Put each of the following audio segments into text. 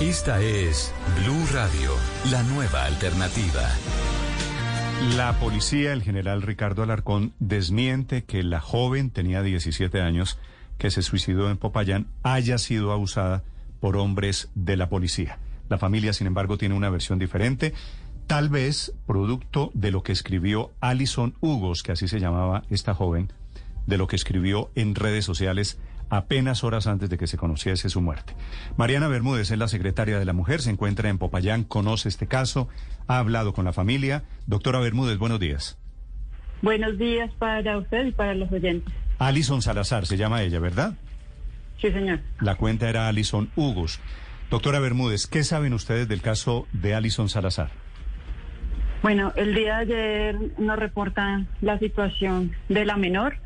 Esta es Blue Radio, la nueva alternativa. La policía, el general Ricardo Alarcón, desmiente que la joven tenía 17 años que se suicidó en Popayán haya sido abusada por hombres de la policía. La familia, sin embargo, tiene una versión diferente, tal vez producto de lo que escribió Alison Hugos, que así se llamaba esta joven, de lo que escribió en redes sociales apenas horas antes de que se conociese su muerte. Mariana Bermúdez es la secretaria de la mujer, se encuentra en Popayán, conoce este caso, ha hablado con la familia. Doctora Bermúdez, buenos días. Buenos días para usted y para los oyentes. Alison Salazar se llama ella, ¿verdad? Sí, señor. La cuenta era Alison Hugos. Doctora Bermúdez, ¿qué saben ustedes del caso de Alison Salazar? Bueno, el día de ayer nos reportan la situación de la menor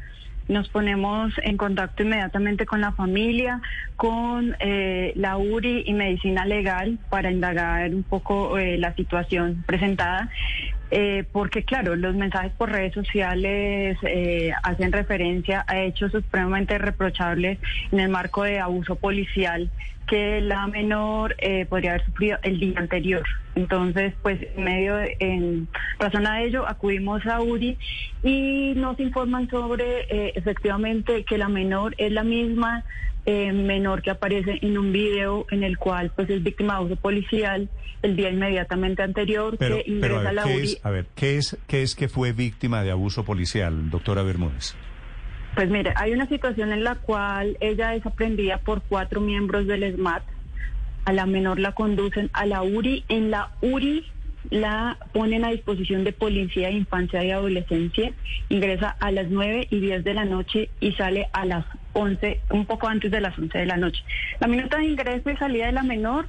nos ponemos en contacto inmediatamente con la familia, con eh, la URI y medicina legal para indagar un poco eh, la situación presentada. Eh, porque claro, los mensajes por redes sociales hacen referencia a hechos supremamente reprochables en el marco de abuso policial que la menor eh, podría haber sufrido el día anterior. Entonces, pues en medio de, en razón a ello, acudimos a URI y nos informan sobre eh, efectivamente que la menor es la misma eh, menor que aparece en un video en el cual pues es víctima de abuso policial el día inmediatamente anterior que ingresa a, la URI. a ver, ¿qué es, ¿qué es que fue víctima de abuso policial, doctora Bermúdez? Pues mire, hay una situación en la cual ella es aprendida por cuatro miembros del SMAT. A la menor la conducen a la URI. En la URI la ponen a disposición de Policía de Infancia y Adolescencia. Ingresa a las 9 y 10 de la noche y sale a las 11, un poco antes de las 11 de la noche. La minuta de ingreso y salida de la menor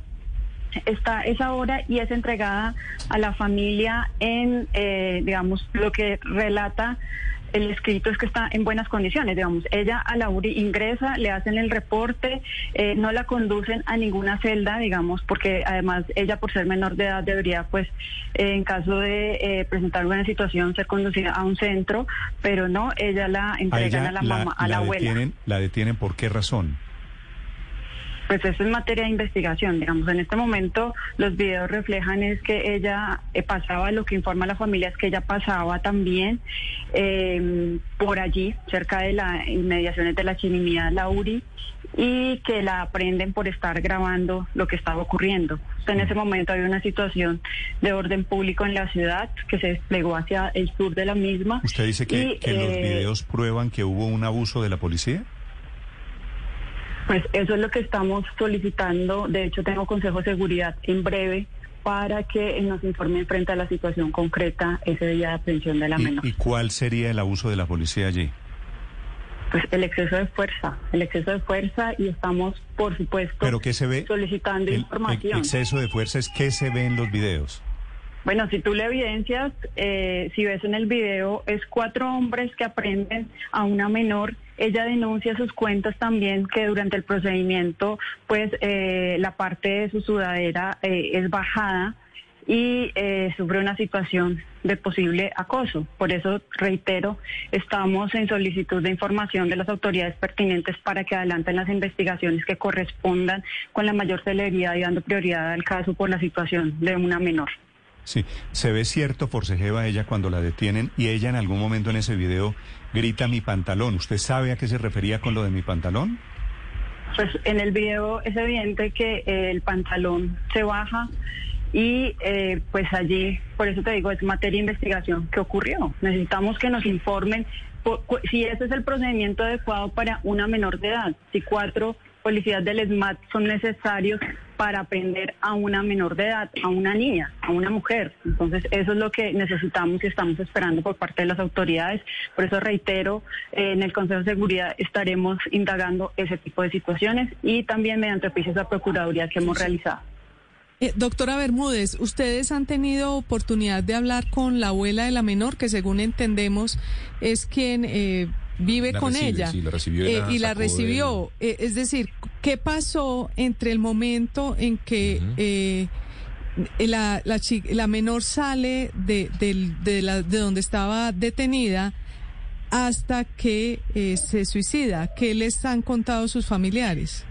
está esa hora y es entregada a la familia en, eh, digamos, lo que relata el escrito es que está en buenas condiciones, digamos. Ella a la URI ingresa, le hacen el reporte, eh, no la conducen a ninguna celda, digamos, porque además ella por ser menor de edad debería, pues, eh, en caso de eh, presentar una situación, ser conducida a un centro, pero no, ella la entregan a, la, mamá, a la, abuela. Detienen, ¿La detienen por qué razón? Pues eso es materia de investigación, digamos. En este momento los videos reflejan es que ella eh, pasaba, lo que informa la familia es que ella pasaba también em, por allí, cerca de las inmediaciones de la Chinimía Lauri, y que la aprenden por estar grabando lo que estaba ocurriendo. en ese momento había una situación de orden público en la ciudad que se desplegó hacia el sur de la misma. ¿Usted dice que, que los eh, videos prueban que hubo un abuso de la policía? Pues eso es lo que estamos solicitando. De hecho, tengo Consejo de Seguridad en breve para que nos informen frente a la situación concreta ese día de aprehensión de la menor. ¿Y cuál sería el abuso de la policía allí? Pues el exceso de fuerza, el exceso de fuerza y estamos, por supuesto, ¿Pero qué se ve? solicitando información. El exceso de fuerza es qué se ve en los videos. Bueno, si tú le evidencias, eh, si ves en el video, es cuatro hombres que aprenden a una menor. Ella denuncia sus cuentas también que durante el procedimiento, pues eh, la parte de su sudadera eh, es bajada y sufre una situación de posible acoso. Por eso, reitero, estamos en solicitud de información de las autoridades pertinentes para que adelanten las investigaciones que correspondan con la mayor celeridad y dando prioridad al caso por la situación de una menor. Sí, se ve cierto forcejeo ella cuando la detienen y ella en algún momento en ese video grita mi pantalón. ¿Usted sabe a qué se refería con lo de mi pantalón? Pues en el video es evidente que eh, el pantalón se baja y eh, pues allí, por eso te digo, es materia de investigación. ¿Qué ocurrió? Necesitamos que nos informen si ese es el procedimiento adecuado para una menor de edad, si cuatro policías del SMAT son necesarios para aprender a una menor de edad, a una niña, a una mujer. Entonces, eso es lo que necesitamos y estamos esperando por parte de las autoridades. Por eso reitero, eh, en el Consejo de Seguridad estaremos indagando ese tipo de situaciones y también mediante oficios de Procuraduría que hemos realizado. Eh, doctora Bermúdez, ustedes han tenido oportunidad de hablar con la abuela de la menor, que según entendemos es quien eh, vive con ella eh, y la recibió. Eh, es decir, ¿qué pasó entre el momento en que eh, la, la, la, menor sale de, de, la, de donde estaba detenida hasta que se suicida? ¿Qué les han contado sus familiares?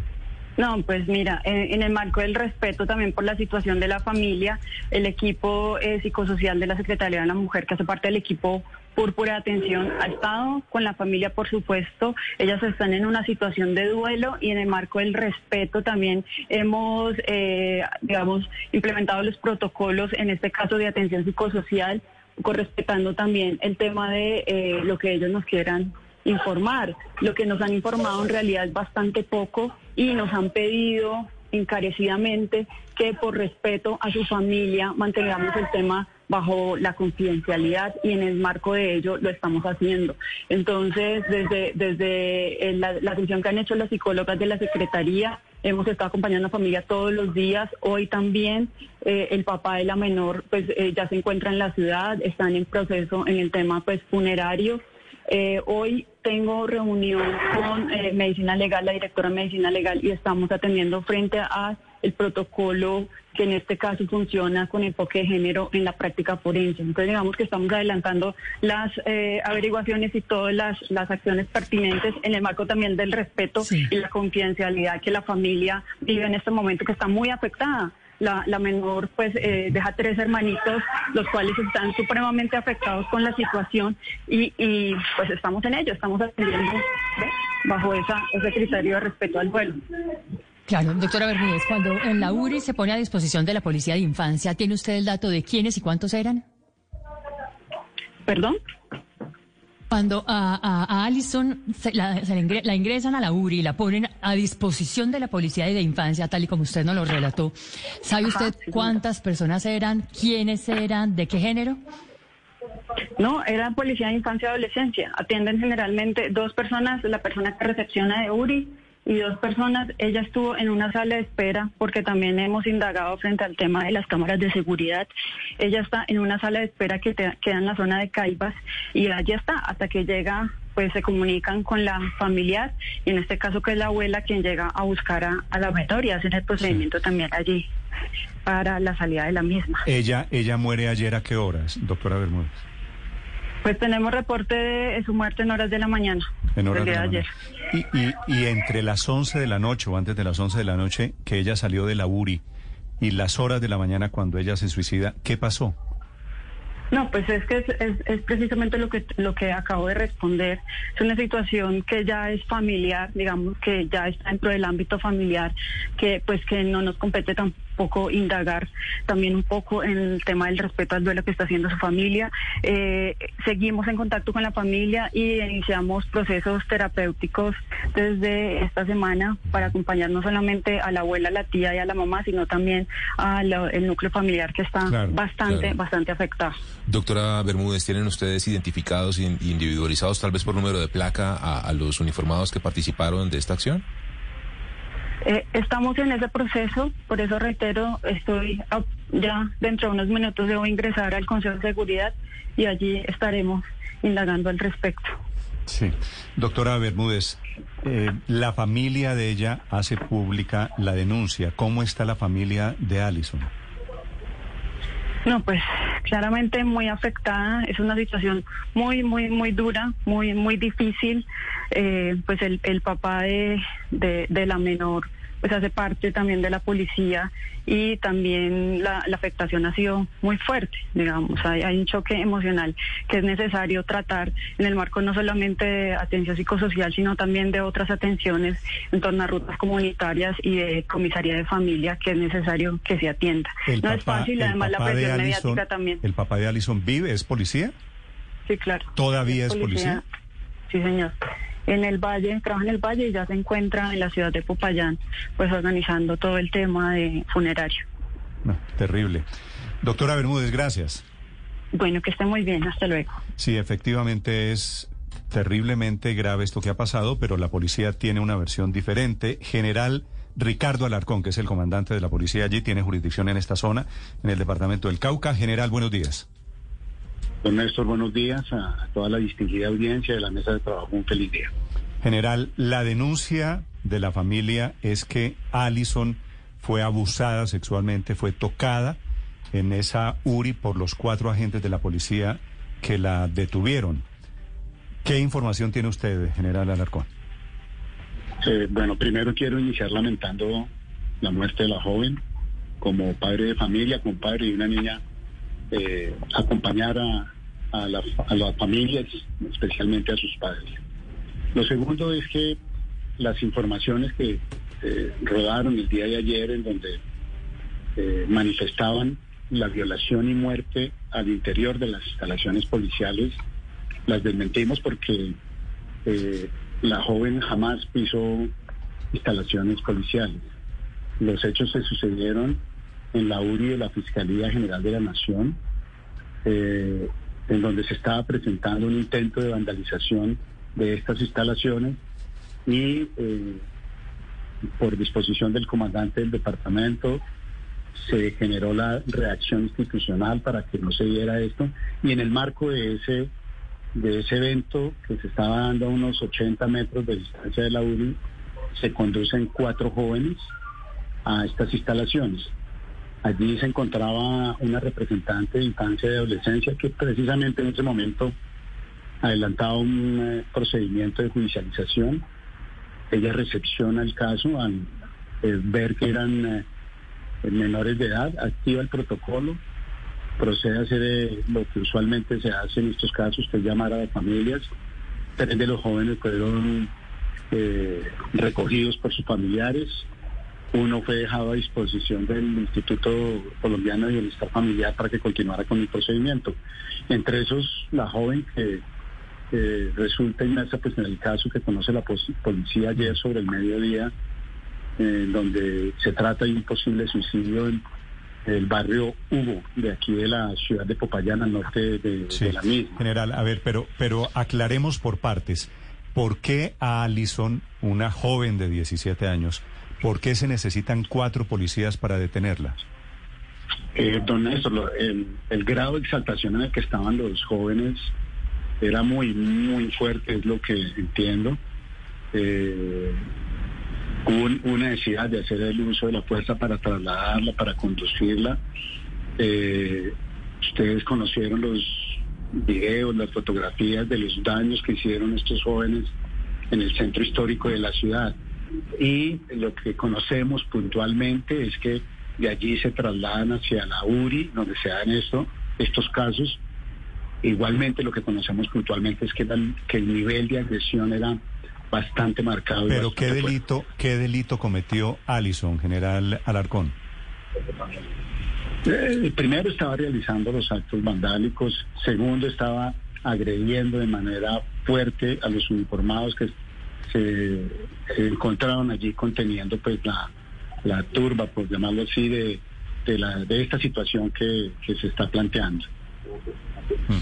No, pues mira, en, el marco del respeto también por la situación de la familia, el equipo eh, psicosocial de la Secretaría de la Mujer, que hace parte del equipo Púrpura de Atención, ha estado con la familia, por supuesto. Ellas están en una situación de duelo y en el marco del respeto también hemos, eh, digamos, implementado los protocolos, en este caso de atención psicosocial, correspetando también el tema de eh, lo que ellos nos quieran informar. Lo que nos han informado en realidad es bastante poco y nos han pedido encarecidamente que por respeto a su familia mantengamos el tema bajo la confidencialidad y en el marco de ello lo estamos haciendo. Entonces, desde, desde la, atención que han hecho las psicólogas de la Secretaría, hemos estado acompañando a la familia todos los días. Hoy también eh, el papá de la menor pues eh, ya se encuentra en la ciudad, están en proceso en el tema pues funerario. Eh, hoy tengo reunión con eh, Medicina Legal, la directora de Medicina Legal, y estamos atendiendo frente a el protocolo que en este caso funciona con enfoque de género en la práctica forense. Entonces, digamos que estamos adelantando las eh, averiguaciones y todas las, las, acciones pertinentes en el marco también del respeto y la confidencialidad que la familia vive en este momento, que está muy afectada. La, la, menor pues eh, deja tres hermanitos, los cuales están supremamente afectados con la situación y, y pues estamos en ello, estamos atendiendo bajo esa, ese criterio de respeto al vuelo. Claro, doctora Bermúdez, cuando en la URI se pone a disposición de la Policía de Infancia, ¿tiene usted el dato de quiénes y cuántos eran? ¿Perdón? Cuando a, a, Allison la, la, ingresan a la URI y la ponen a disposición de la Policía de Infancia, tal y como usted nos lo relató, ¿sabe usted cuántas personas eran, quiénes eran, de qué género? No, era Policía de Infancia y Adolescencia. Atienden generalmente dos personas, la persona que recepciona de URI y dos personas. Ella estuvo en una sala de espera porque también hemos indagado frente al tema de las cámaras de seguridad. Ella está en una sala de espera que queda en la zona de Caibas y allí está hasta que llega pues se comunican con la familiar y en este caso que es la abuela quien llega a buscar a, la menor y hacen el procedimiento también allí para la salida de la misma. Ella ella muere ayer a qué horas, doctora Bermúdez? Pues tenemos reporte de su muerte en horas de la mañana. En horas de, ayer. Y, y, entre las 11 de la noche o antes de las 11 de la noche que ella salió de la URI y las horas de la mañana cuando ella se suicida, ¿qué pasó? No, pues es que es, es, precisamente lo que lo que acabo de responder. Es una situación que ya es familiar, digamos que ya está dentro del ámbito familiar, que pues que no nos compete tampoco poco indagar también un poco en el tema del respeto al duelo que está haciendo su familia. Eh, seguimos en contacto con la familia y iniciamos procesos terapéuticos desde esta semana para acompañar no solamente a la abuela, a la tía y a la mamá, sino también al núcleo familiar que está bastante, bastante afectado. Doctora Bermúdez, ¿tienen ustedes identificados e individualizados tal vez por número de placa a los uniformados que participaron de esta acción? Eh, estamos en ese proceso, por eso reitero, estoy ya dentro de unos minutos debo ingresar al Consejo de Seguridad y allí estaremos indagando al respecto. Sí. Doctora Bermúdez, eh, la familia de ella hace pública la denuncia. ¿Cómo está la familia de Allison? No, pues claramente muy afectada. Es una situación muy, muy, muy dura, muy, muy difícil. Eh, pues el, el papá de, de, de la menor pues hace parte también de la policía y también la, afectación ha sido muy fuerte, digamos, hay, hay, un choque emocional que es necesario tratar en el marco no solamente de atención psicosocial, sino también de otras atenciones en torno a rutas comunitarias y de comisaría de familia que es necesario que se atienda. no es fácil, además la presión mediática también. ¿El papá de Alison vive? ¿Es policía? Sí, claro. ¿Todavía es policía? Sí, señor en el Valle, trabaja en el Valle y ya se encuentra en la ciudad de Popayán, pues organizando todo el tema de funerario. terrible. Doctora Bermúdez, gracias. Bueno, que esté muy bien, hasta luego. Sí, efectivamente es terriblemente grave esto que ha pasado, pero la policía tiene una versión diferente. General Ricardo Alarcón, que es el comandante de la policía allí, tiene jurisdicción en esta zona, en el departamento del Cauca. General, buenos días. Don Néstor, buenos días a, toda la distinguida audiencia de la mesa de trabajo. Un feliz día. General, la denuncia de la familia es que Allison fue abusada sexualmente, fue tocada en esa URI por los cuatro agentes de la policía que la detuvieron. ¿Qué información tiene usted, general Alarcón? Eh, bueno, primero quiero iniciar lamentando la muerte de la joven. Como padre de familia, como padre de una niña, eh, acompañar a, la- las familias, especialmente a sus padres. Lo segundo es que las informaciones que eh, rodaron el día de ayer en donde eh, manifestaban la violación y muerte al interior de las instalaciones policiales, las desmentimos porque eh, la joven jamás pisó instalaciones policiales. Los hechos se sucedieron en la URI de la Fiscalía General de la Nación, eh, en donde se estaba presentando un intento de vandalización de estas instalaciones y eh, por disposición del comandante del departamento se generó la reacción institucional para que no se diera esto y en el marco de ese de ese evento que se estaba dando a unos 80 metros de distancia de la URI se conducen cuatro jóvenes a estas instalaciones. Allí se encontraba una representante de infancia y adolescencia que precisamente en ese momento adelantaba un eh, procedimiento de judicialización. Ella recepciona el caso al eh, ver que eran eh, menores de edad, activa el protocolo, procede a hacer lo que usualmente se hace en estos casos, que es llamar a las familias. Tres de los jóvenes fueron recogidos por sus familiares. Uno fue dejado a disposición del Instituto Colombiano de Bienestar Familiar para que continuara con el procedimiento. Entre esos, la joven que resulta inmersa pues, en el caso que conoce la policía ayer sobre el mediodía, eh, donde se trata de un posible suicidio en el barrio Hugo, de aquí de la ciudad de Popayán, al norte de, de la misma. general, a ver, pero, pero aclaremos por partes. ¿Por qué a Alison, una joven de 17 años, por qué se necesitan cuatro policías para detenerla? Eh, don Néstor, el, grado de exaltación en el que estaban los jóvenes era muy, muy fuerte, es lo que entiendo. Eh, hubo un- una necesidad de hacer el uso de la fuerza para trasladarla, para conducirla. Eh, ustedes conocieron los videos, las fotografías de los daños que hicieron estos jóvenes en el centro histórico de la ciudad. Y lo que conocemos puntualmente es que de allí se trasladan hacia la URI, donde se dan esto, estos casos. Igualmente lo que conocemos puntualmente es que, el nivel de agresión era bastante marcado. Pero qué fuerte. delito, qué delito cometió Alison, general Alarcón. Eh, primero estaba realizando los actos vandálicos, segundo estaba agrediendo de manera fuerte a los uniformados que se, encontraron allí conteniendo pues la, la turba, por llamarlo así, de, de, la, de esta situación que, que se está planteando.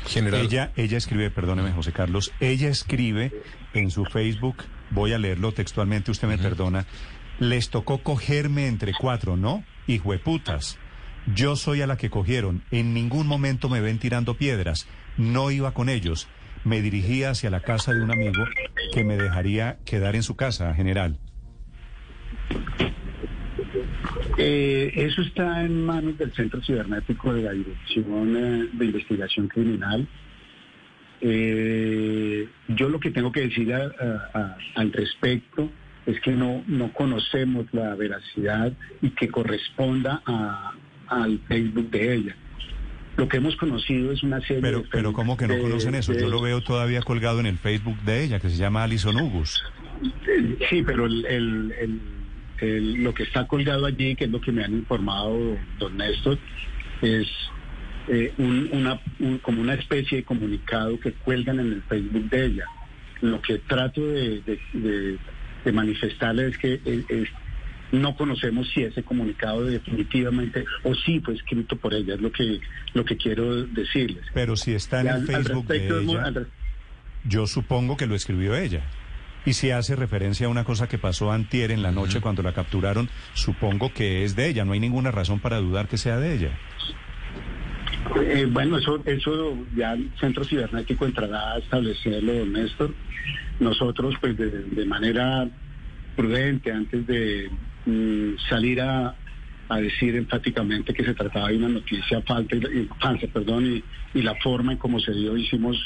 General. Ella, ella escribe, perdóneme José Carlos, ella escribe en su Facebook, voy a leerlo textualmente, usted me perdona, les tocó cogerme entre cuatro, ¿no? Hijueputas. Yo soy a la que cogieron, en ningún momento me ven tirando piedras, no iba con ellos, me dirigía hacia la casa de un amigo que me dejaría quedar en su casa, general. Eh, eso está en manos del Centro Cibernético de la Dirección eh, de Investigación Criminal. Eh, yo lo que tengo que decir al respecto es que no, no conocemos la veracidad y que corresponda al Facebook de ella. Lo que hemos conocido es una serie Pero, de... pero ¿cómo que no de- conocen eso? de- Yo lo veo todavía colgado en el Facebook de ella, que se llama Alison Hugus. Sí, pero el, el- el- el- lo que está colgado allí, que es lo que me han informado don Néstor, es eh, un- una, un- como una especie de comunicado que cuelgan en el Facebook de ella. Lo que trato de, de- de- de manifestarle es que eh, es- no conocemos si ese comunicado definitivamente o sí fue escrito por ella, es lo que, lo que quiero decirles. Pero si está en el Facebook de ella... al Yo supongo que lo escribió ella. Y si hace referencia a una cosa que pasó antier en la noche cuando la capturaron, supongo que es de ella. No hay ninguna razón para dudar que sea de ella. Eh, bueno, eso, eso ya el Centro Cibernético entrará a establecerlo, don Néstor. Nosotros, pues de, de manera prudente, antes de mm, salir a, decir enfáticamente que se trataba de una noticia falta y, falsa, perdón, y, la forma en cómo se dio, hicimos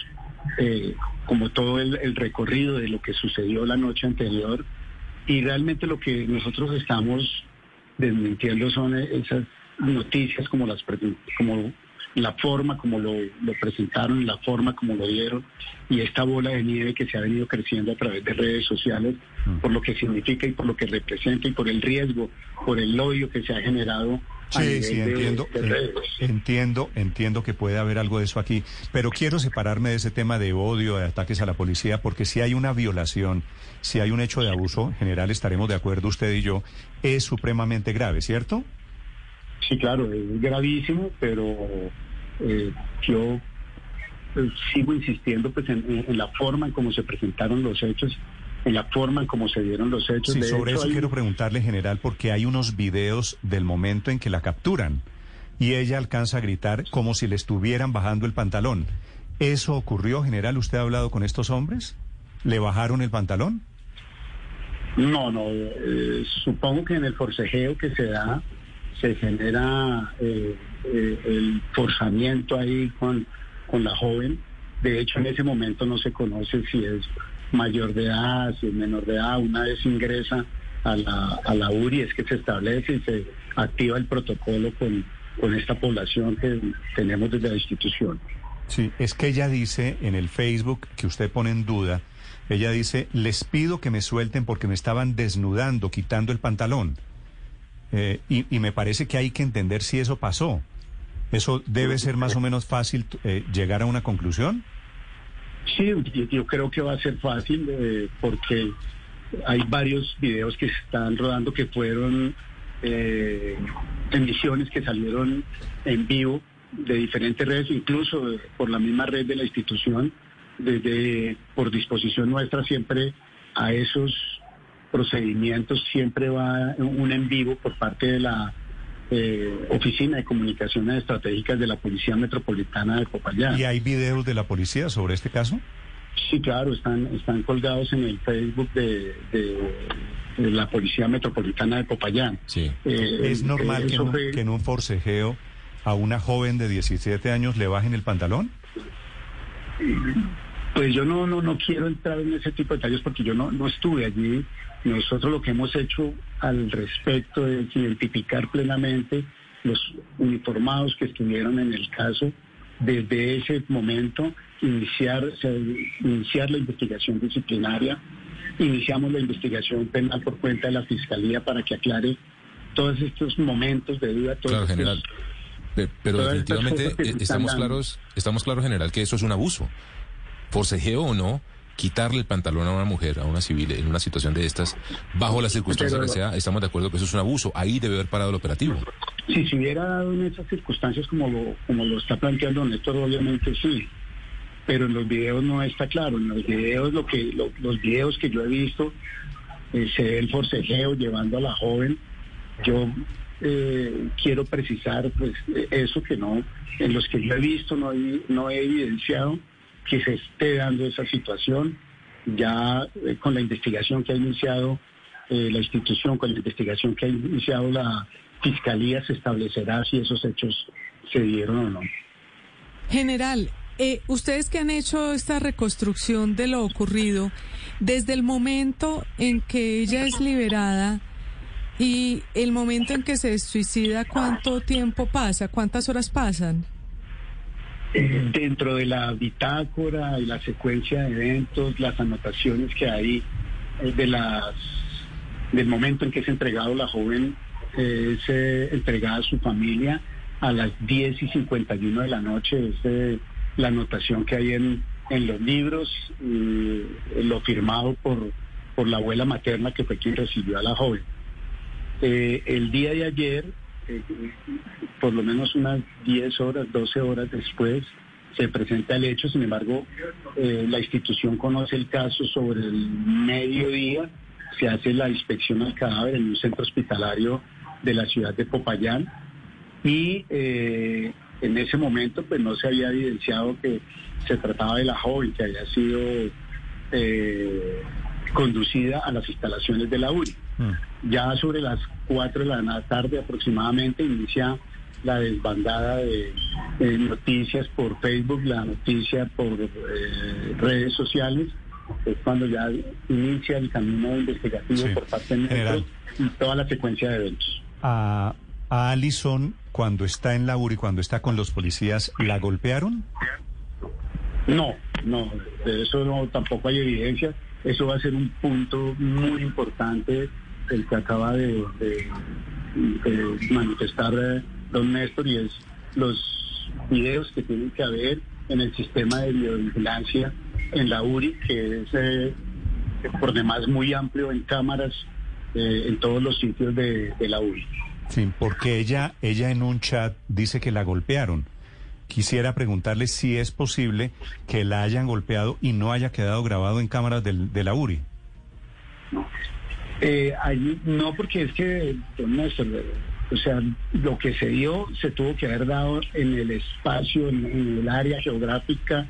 eh, como todo el, recorrido de lo que sucedió la noche anterior y realmente lo que nosotros estamos desmintiendo son esas noticias como las como la forma como lo, lo, presentaron, la forma como lo dieron y esta bola de nieve que se ha venido creciendo a través de redes sociales. Por lo que significa y por lo que representa y por el riesgo, por el odio que se ha generado. Sí, sí, entiendo, eh, entiendo, entiendo que puede haber algo de eso aquí, pero quiero separarme de ese tema de odio, de ataques a la policía, porque si hay una violación, si hay un hecho de abuso, en general estaremos de acuerdo usted y yo, es supremamente grave, ¿cierto? Sí, claro, es gravísimo, pero eh, yo eh, sigo insistiendo pues en, la forma en cómo se presentaron los hechos, en la forma en cómo se dieron los hechos. Sí, sobre eso quiero preguntarle, general, porque hay unos videos del momento en que la capturan y ella alcanza a gritar como si le estuvieran bajando el pantalón. ¿Eso ocurrió, general? ¿Usted ha hablado con estos hombres? ¿Le bajaron el pantalón? No, no. Eh, supongo que en el forcejeo que se da se genera eh, eh, el forzamiento ahí con, con la joven. De hecho, en ese momento no se conoce si es mayor de edad, si es menor de edad. Una vez ingresa a la, a la URI es que se establece y se activa el protocolo con, con esta población que tenemos desde la institución. Sí, es que ella dice en el Facebook que usted pone en duda, ella dice, les pido que me suelten porque me estaban desnudando, quitando el pantalón. Eh, y, me parece que hay que entender si eso pasó. ¿Eso debe ser más o menos fácil eh, llegar a una conclusión? Sí, yo, creo que va a ser fácil eh, porque hay varios videos que se están rodando que fueron emisiones que salieron en vivo de diferentes redes, incluso por la misma red de la institución, desde por disposición nuestra siempre a esos procedimientos siempre va un en vivo por parte de la eh, Oficina de Comunicaciones Estratégicas de la Policía Metropolitana de Popayán. ¿Y hay videos de la policía sobre este caso? Sí, claro, están, están colgados en el Facebook de, la Policía Metropolitana de Popayán. Sí. Eh, ¿Es normal que en, que en un forcejeo a una joven de 17 años le bajen el pantalón? Pues yo no, no, no quiero entrar en ese tipo de detalles porque yo no, no estuve allí. Nosotros lo que hemos hecho al respecto es identificar plenamente los uniformados que estuvieron en el caso, desde ese momento iniciar, iniciar la investigación disciplinaria, iniciamos la investigación penal por cuenta de la Fiscalía para que aclare todos estos momentos de duda. claro, general. Pero, definitivamente eh, estamos claros, estamos claros, general, que eso es un abuso forcejeo o no, quitarle el pantalón a una mujer, a una civil, en una situación de estas, bajo las circunstancias que sea, estamos de acuerdo que eso es un abuso. Ahí debe haber parado el operativo. Si se hubiera dado en esas circunstancias como lo, como lo está planteando Néstor, obviamente sí. Pero en los videos no está claro. En los videos, lo que, los videos que yo he visto, eh, se ve el forcejeo llevando a la joven. Yo eh, quiero precisar pues eso que no, en los que yo he visto no, no he evidenciado que se esté dando esa situación. Ya eh, con la investigación que ha iniciado eh, la institución, con la investigación que ha iniciado la Fiscalía, se establecerá si esos hechos se dieron o no. General, eh, ustedes que han hecho esta reconstrucción de lo ocurrido, desde el momento en que ella es liberada y el momento en que se suicida, ¿cuánto tiempo pasa? ¿Cuántas horas pasan? Dentro de la bitácora y la secuencia de eventos, las anotaciones que hay eh, de las del momento en que es entregado la joven es eh, entregada a su familia a las 10 y 51 de la noche, es eh, la anotación que hay en, en los libros, lo firmado por, por la abuela materna que fue quien recibió a la joven. el día de ayer por lo menos unas 10 horas, 12 horas después se presenta el hecho, sin embargo, eh, la institución conoce el caso sobre el mediodía, se hace la inspección al cadáver en un centro hospitalario de la ciudad de Popayán y eh, en ese momento pues no se había evidenciado que se trataba de la joven que había sido eh, conducida a las instalaciones de la URI. Mm. Ya sobre las 4 de la tarde aproximadamente inicia la desbandada de, noticias por Facebook, la noticia por eh, redes sociales es cuando ya inicia el camino investigativo por parte de y toda la secuencia de eventos. A, a Alison, cuando está en la URI, cuando está con los policías, ¿la golpearon? No, no, de eso no, tampoco hay evidencia. Eso va a ser un punto muy importante el que acaba de, manifestar eh, don Néstor y es los videos que tienen que haber en el sistema de videovigilancia en la URI, que es eh, por demás muy amplio en cámaras eh, en todos los sitios de, de la URI. Sí, porque ella, ella en un chat dice que la golpearon. Quisiera preguntarle si es posible que la hayan golpeado y no haya quedado grabado en cámaras del, de la URI. Eh, no, porque es que, o sea, lo que se dio se tuvo que haber dado en el espacio, en, el área geográfica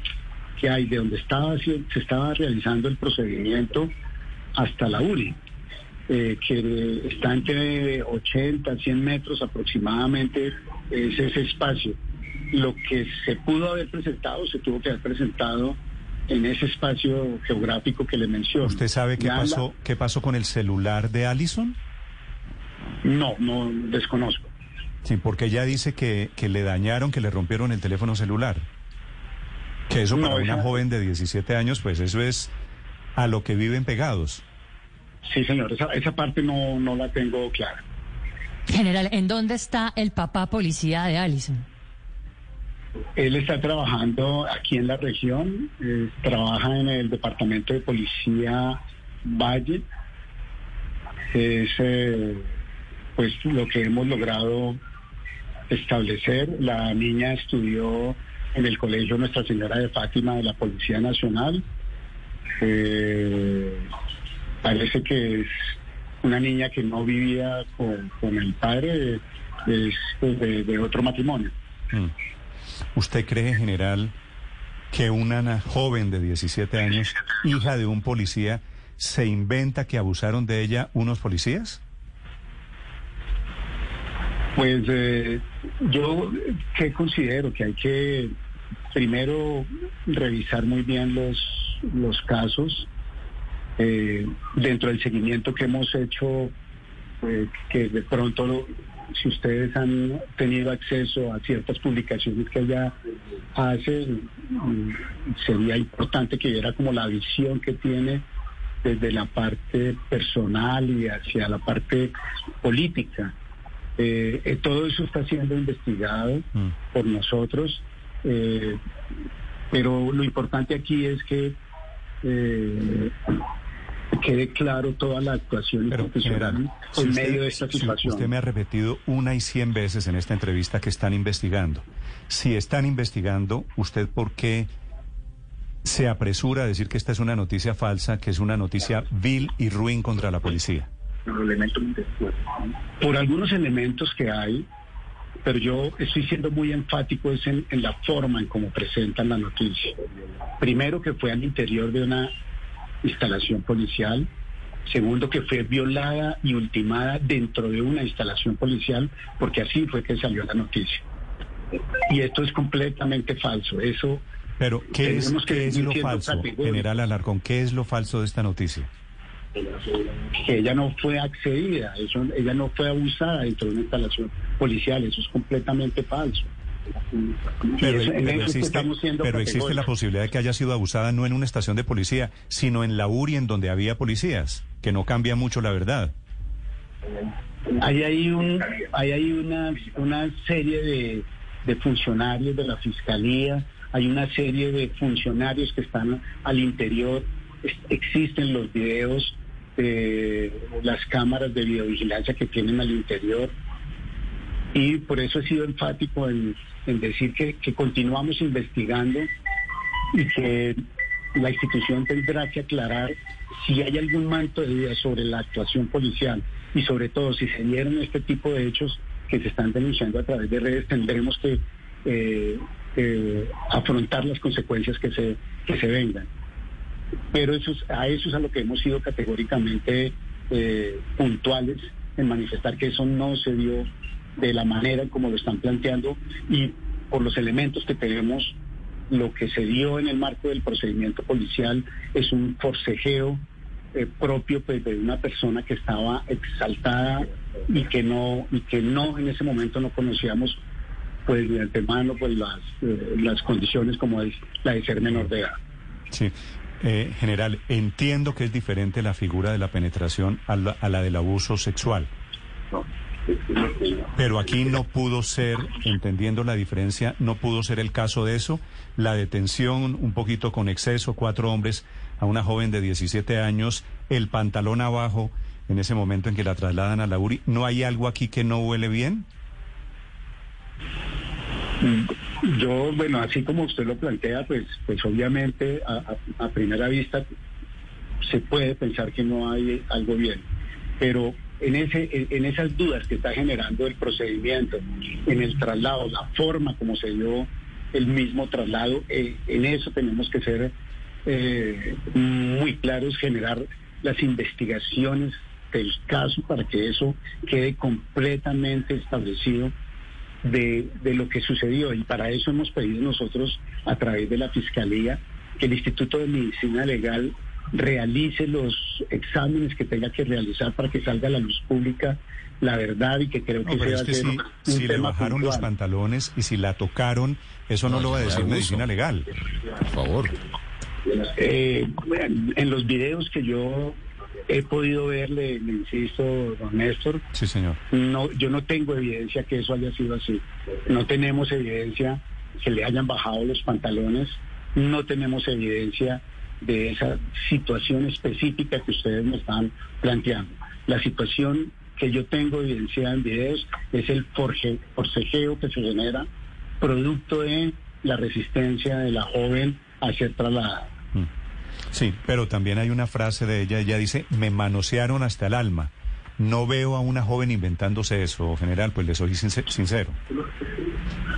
que hay de donde estaba se estaba realizando el procedimiento hasta la URI, eh, que está entre 80, 100 metros aproximadamente, es ese espacio lo que se pudo haber presentado se tuvo que haber presentado en ese espacio geográfico que le menciono. ¿Usted sabe qué pasó, qué pasó con el celular de Allison? No, no desconozco. Sí, porque ella dice que, que le dañaron, que le rompieron el teléfono celular. Que eso para una joven de 17 años, pues eso es a lo que viven pegados. Sí, señor, esa, esa parte no, no la tengo clara. General, ¿en dónde está el papá policía de Allison? Él está trabajando aquí en la región, eh, trabaja en el departamento de policía Valle. Es eh, pues lo que hemos logrado establecer. La niña estudió en el colegio Nuestra Señora de Fátima de la Policía Nacional. Eh, parece que es una niña que no vivía con, el padre, es pues, de, otro matrimonio. Mm. ¿Usted cree, general, que una joven de 17 años, hija de un policía, se inventa que abusaron de ella unos policías? Pues eh, yo que considero que hay que primero revisar muy bien los, los casos. Eh, dentro del seguimiento que hemos hecho, eh, que de pronto si ustedes han tenido acceso a ciertas publicaciones que ella hace, sería importante que viera como la visión que tiene desde la parte personal y hacia la parte política. Eh, eh, todo eso está siendo investigado mm. por nosotros, eh, pero lo importante aquí es que quede claro toda la actuación profesional en medio de esta situación. usted me ha repetido una y cien veces en esta entrevista que están investigando. Si están investigando, ¿usted por qué se apresura a decir que esta es una noticia falsa, que es una noticia vil y ruin contra la policía? Por algunos elementos que hay, pero yo estoy siendo muy enfático en, en la forma en cómo presentan la noticia. Primero que fue al interior de una instalación policial. Segundo, que fue violada y ultimada dentro de una instalación policial, porque así fue que salió la noticia. Y esto es completamente falso. Eso. Pero, ¿qué es, que es lo falso, General Alarcón? ¿Qué es lo falso de esta noticia? Que ella no fue accedida, eso, ella no fue abusada dentro de una instalación policial. Eso es completamente falso. Pero, existe, la posibilidad de que haya sido abusada no en una estación de policía, sino en la URI en donde había policías, que no cambia mucho la verdad. Hay ahí, hay ahí una, una serie de, de funcionarios de la Fiscalía, hay una serie de funcionarios que están al interior, existen los videos de las cámaras de videovigilancia que tienen al interior y por eso he sido enfático en, decir que, continuamos investigando y que la institución tendrá que aclarar si hay algún manto de duda sobre la actuación policial y sobre todo si se dieron este tipo de hechos que se están denunciando a través de redes, tendremos que eh, eh, afrontar las consecuencias que se, que se vengan. Pero eso a eso es a lo que hemos sido categóricamente eh, puntuales en manifestar que eso no se dio de la manera como lo están planteando y por los elementos que tenemos lo que se dio en el marco del procedimiento policial es un forcejeo eh, propio pues, de una persona que estaba exaltada y que no y que no en ese momento no conocíamos pues de antemano pues las eh, las condiciones como es la de ser menor de edad. Sí. Eh, general, entiendo que es diferente la figura de la penetración a la, a la del abuso sexual. Pero aquí no pudo ser, entendiendo la diferencia, no pudo ser el caso de eso. La detención un poquito con exceso, cuatro hombres a una joven de 17 años, el pantalón abajo en ese momento en que la trasladan a la URI. ¿No hay algo aquí que no huele bien? Yo, bueno, así como usted lo plantea, pues, pues obviamente a, primera vista se puede pensar que no hay algo bien, pero en, ese, en esas dudas que está generando el procedimiento, en el traslado, la forma como se dio el mismo traslado, eh, en eso tenemos que ser eh, muy claros, generar las investigaciones del caso para que eso quede completamente establecido de, lo que sucedió. Y para eso hemos pedido nosotros a través de la Fiscalía que el Instituto de Medicina Legal realice los exámenes que tenga que realizar para que salga a la luz pública la verdad y que creo que se va a si, si le bajaron los pantalones y si la tocaron, eso no, lo va a decir medicina legal. Por favor. Eh, en los videos que yo he podido verle, le insisto, don Néstor. Sí, señor. No, yo no tengo evidencia que eso haya sido así. No tenemos evidencia que le hayan bajado los pantalones. No tenemos evidencia de esa situación específica que ustedes me están planteando. La situación que yo tengo evidenciada en videos es el forcejeo que se genera producto de la resistencia de la joven a ser trasladada. Sí, pero también hay una frase de ella, ella dice, me manosearon hasta el alma. No veo a una joven inventándose eso, general, pues le soy sincero.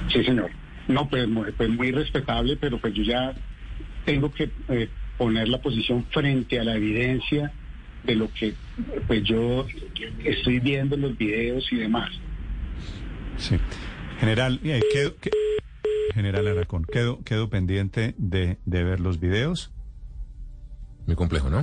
Sí, señor. No, pues, pues, muy respetable, pero pues yo ya tengo que eh, poner la posición frente a la evidencia de lo que pues yo estoy viendo en los videos y demás. Sí. General, General Aracón, quedo, quedo pendiente de, de ver los videos muy complejo, ¿no?